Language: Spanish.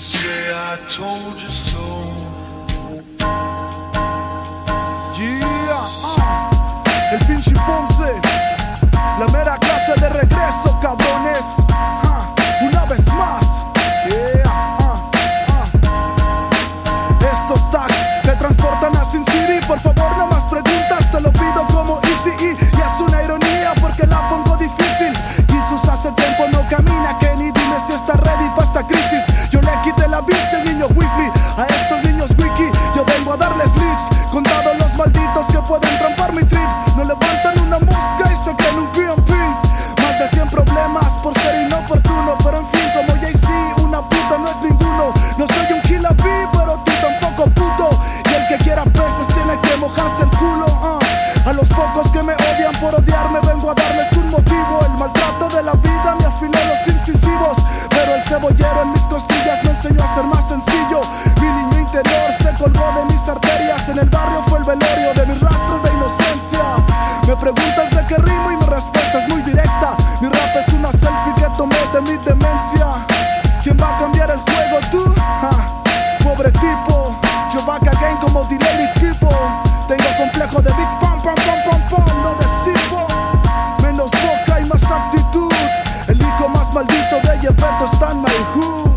say I told you so. Yeah, ah, el pinche Ponce, la mera clase de regreso, cabrones. Ah, una vez más, yeah, ah, ah. Estos tags te transportan a Sin City. Por favor, no más preguntas, te lo pido como Easy pueden trampar mi trip. No levantan una mosca y se creen un PMP. Más de 100 problemas por ser inoportuno. Pero en fin, como Jay-Z, una puta no es ninguno. No soy un bee, pero tú tampoco puto. Y el que quiera peces tiene que mojarse el culo. ah. A los pocos que me odian por odiarme, vengo a darles un motivo. El maltrato de la vida me afiló los incisivos. Pero el cebollero en mis costillas me enseñó a ser más sencillo. Mi niño interior se colgó de mis arterias. En el barrio fue el velorio de mis rastros de inocencia. Me preguntas de qué rimo y mi respuesta es muy directa. Mi rap es una selfie que tomé de mi demencia. ¿Quién va a cambiar el juego? ¿Tú? Pobre tipo. Yo back again como Delated People. Tengo complejo de Big Pam, pam, pam, pam, pam. No de Sipo. Menos boca y más actitud. El hijo más maldito de Yepeto está en my